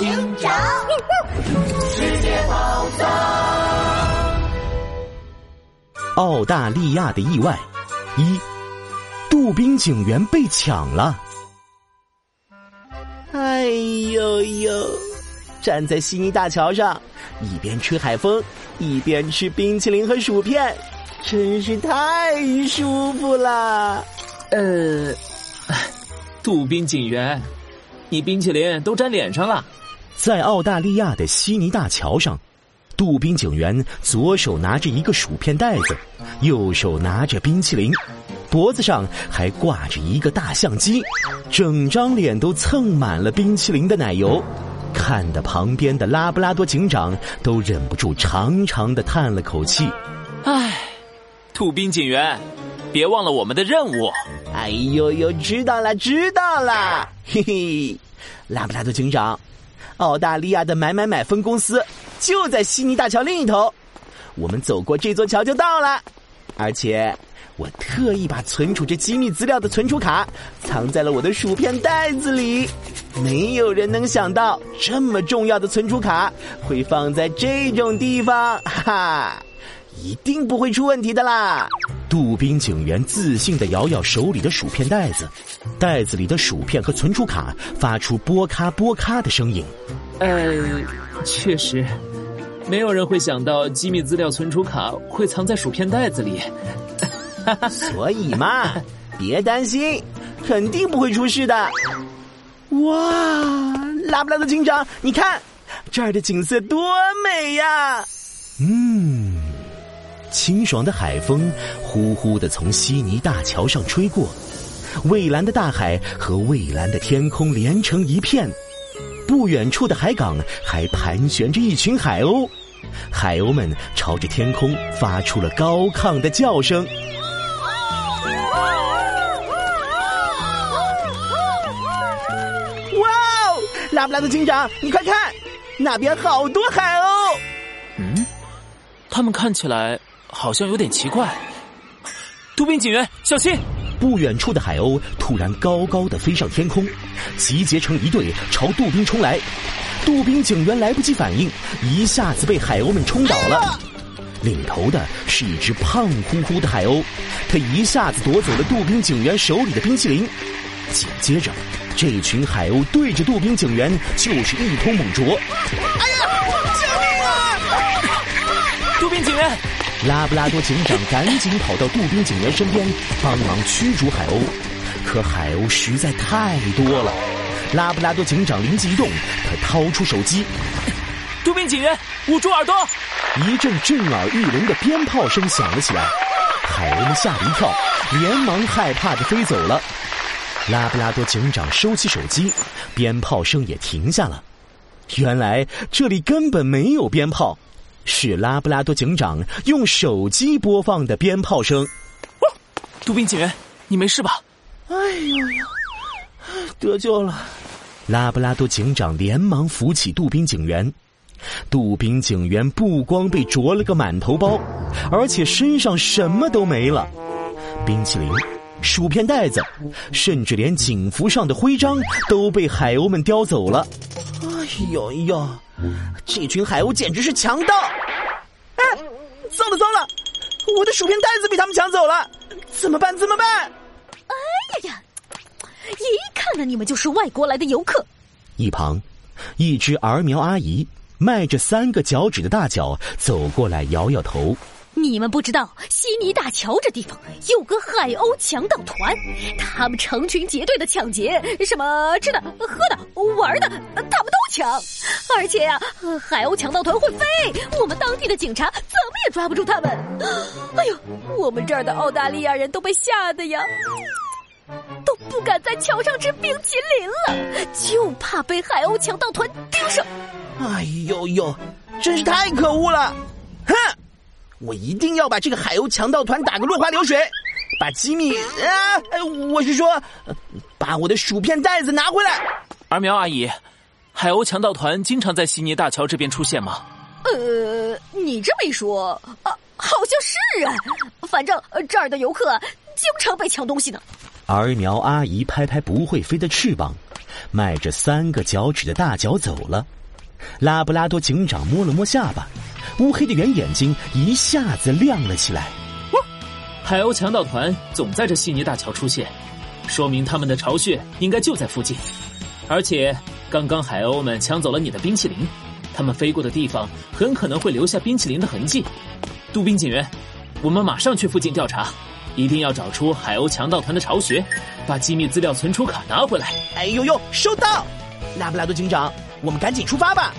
警长，世界宝藏。澳大利亚的意外一，杜宾警员被抢了。哎呦呦！站在悉尼大桥上，一边吹海风，一边吃冰淇淋和薯片，真是太舒服了。呃，杜宾警员，你冰淇淋都粘脸上了。在澳大利亚的悉尼大桥上，杜宾警员左手拿着一个薯片袋子，右手拿着冰淇淋，脖子上还挂着一个大相机，整张脸都蹭满了冰淇淋的奶油，看得旁边的拉布拉多警长都忍不住长长的叹了口气。唉，杜宾警员，别忘了我们的任务。哎呦呦，知道了知道了，嘿嘿，拉布拉多警长。澳大利亚的买买买分公司就在悉尼大桥另一头，我们走过这座桥就到了。而且我特意把存储着机密资料的存储卡藏在了我的薯片袋子里。没有人能想到这么重要的存储卡会放在这种地方，哈哈，一定不会出问题的啦。杜宾警员自信的摇摇手里的薯片袋子，袋子里的薯片和存储卡发出波咔波咔的声音。呃，确实，没有人会想到机密资料存储卡会藏在薯片袋子里。所以嘛，别担心，肯定不会出事的。哇，拉布拉多警长，你看这儿的景色多美呀！嗯。清爽的海风呼呼的从悉尼大桥上吹过，蔚蓝的大海和蔚蓝的天空连成一片。不远处的海港还盘旋着一群海鸥，海鸥们朝着天空发出了高亢的叫声。哇哦，拉布拉多警长，你快看，那边好多海鸥。嗯，他们看起来。好像有点奇怪，杜宾警员，小心！不远处的海鸥突然高高的飞上天空，集结成一队朝杜宾冲来。杜宾警员来不及反应，一下子被海鸥们冲倒了。领头的是一只胖乎乎的海鸥，它一下子夺走了杜宾警员手里的冰淇淋。紧接着，这群海鸥对着杜宾警员就是一通猛啄。哎呀，救命啊！杜宾警员。拉布拉多警长赶紧跑到杜宾警员身边，帮忙驱逐海鸥。可海鸥实在太多了，拉布拉多警长灵机一动，他掏出手机。杜宾警员，捂住耳朵！一阵震耳欲聋的鞭炮声响了起来，海鸥们吓了一跳，连忙害怕的飞走了。拉布拉多警长收起手机，鞭炮声也停下了。原来这里根本没有鞭炮。是拉布拉多警长用手机播放的鞭炮声。杜宾警员，你没事吧？哎呦呦，得救了！拉布拉多警长连忙扶起杜宾警员。杜宾警员不光被啄了个满头包，而且身上什么都没了：冰淇淋、薯片袋子，甚至连警服上的徽章都被海鸥们叼走了。哎呦呦！这群海鸥简直是强盗！哎，糟了糟了，我的薯片袋子被他们抢走了，怎么办？怎么办？哎呀呀！一看呢，你们就是外国来的游客。一旁，一只儿苗阿姨迈着三个脚趾的大脚走过来，摇摇头。你们不知道，悉尼大桥这地方有个海鸥强盗团，他们成群结队的抢劫，什么吃的、喝的、玩的，他们都抢。而且呀，海鸥强盗团会飞，我们当地的警察怎么也抓不住他们。哎呦，我们这儿的澳大利亚人都被吓得呀，都不敢在桥上吃冰淇淋了，就怕被海鸥强盗团盯上。哎呦呦，真是太可恶了！哼。我一定要把这个海鸥强盗团打个落花流水，把机密啊，我是说，把我的薯片袋子拿回来。而苗阿姨，海鸥强盗团经常在悉尼大桥这边出现吗？呃，你这么一说，啊，好像是啊。反正这儿的游客经常被抢东西呢。儿苗阿姨拍拍不会飞的翅膀，迈着三个脚趾的大脚走了。拉布拉多警长摸了摸下巴，乌黑的圆眼睛一下子亮了起来。海鸥强盗团总在这悉尼大桥出现，说明他们的巢穴应该就在附近。而且，刚刚海鸥们抢走了你的冰淇淋，他们飞过的地方很可能会留下冰淇淋的痕迹。杜宾警员，我们马上去附近调查，一定要找出海鸥强盗团的巢穴，把机密资料存储卡拿回来。哎呦呦，收到！拉布拉多警长，我们赶紧出发吧。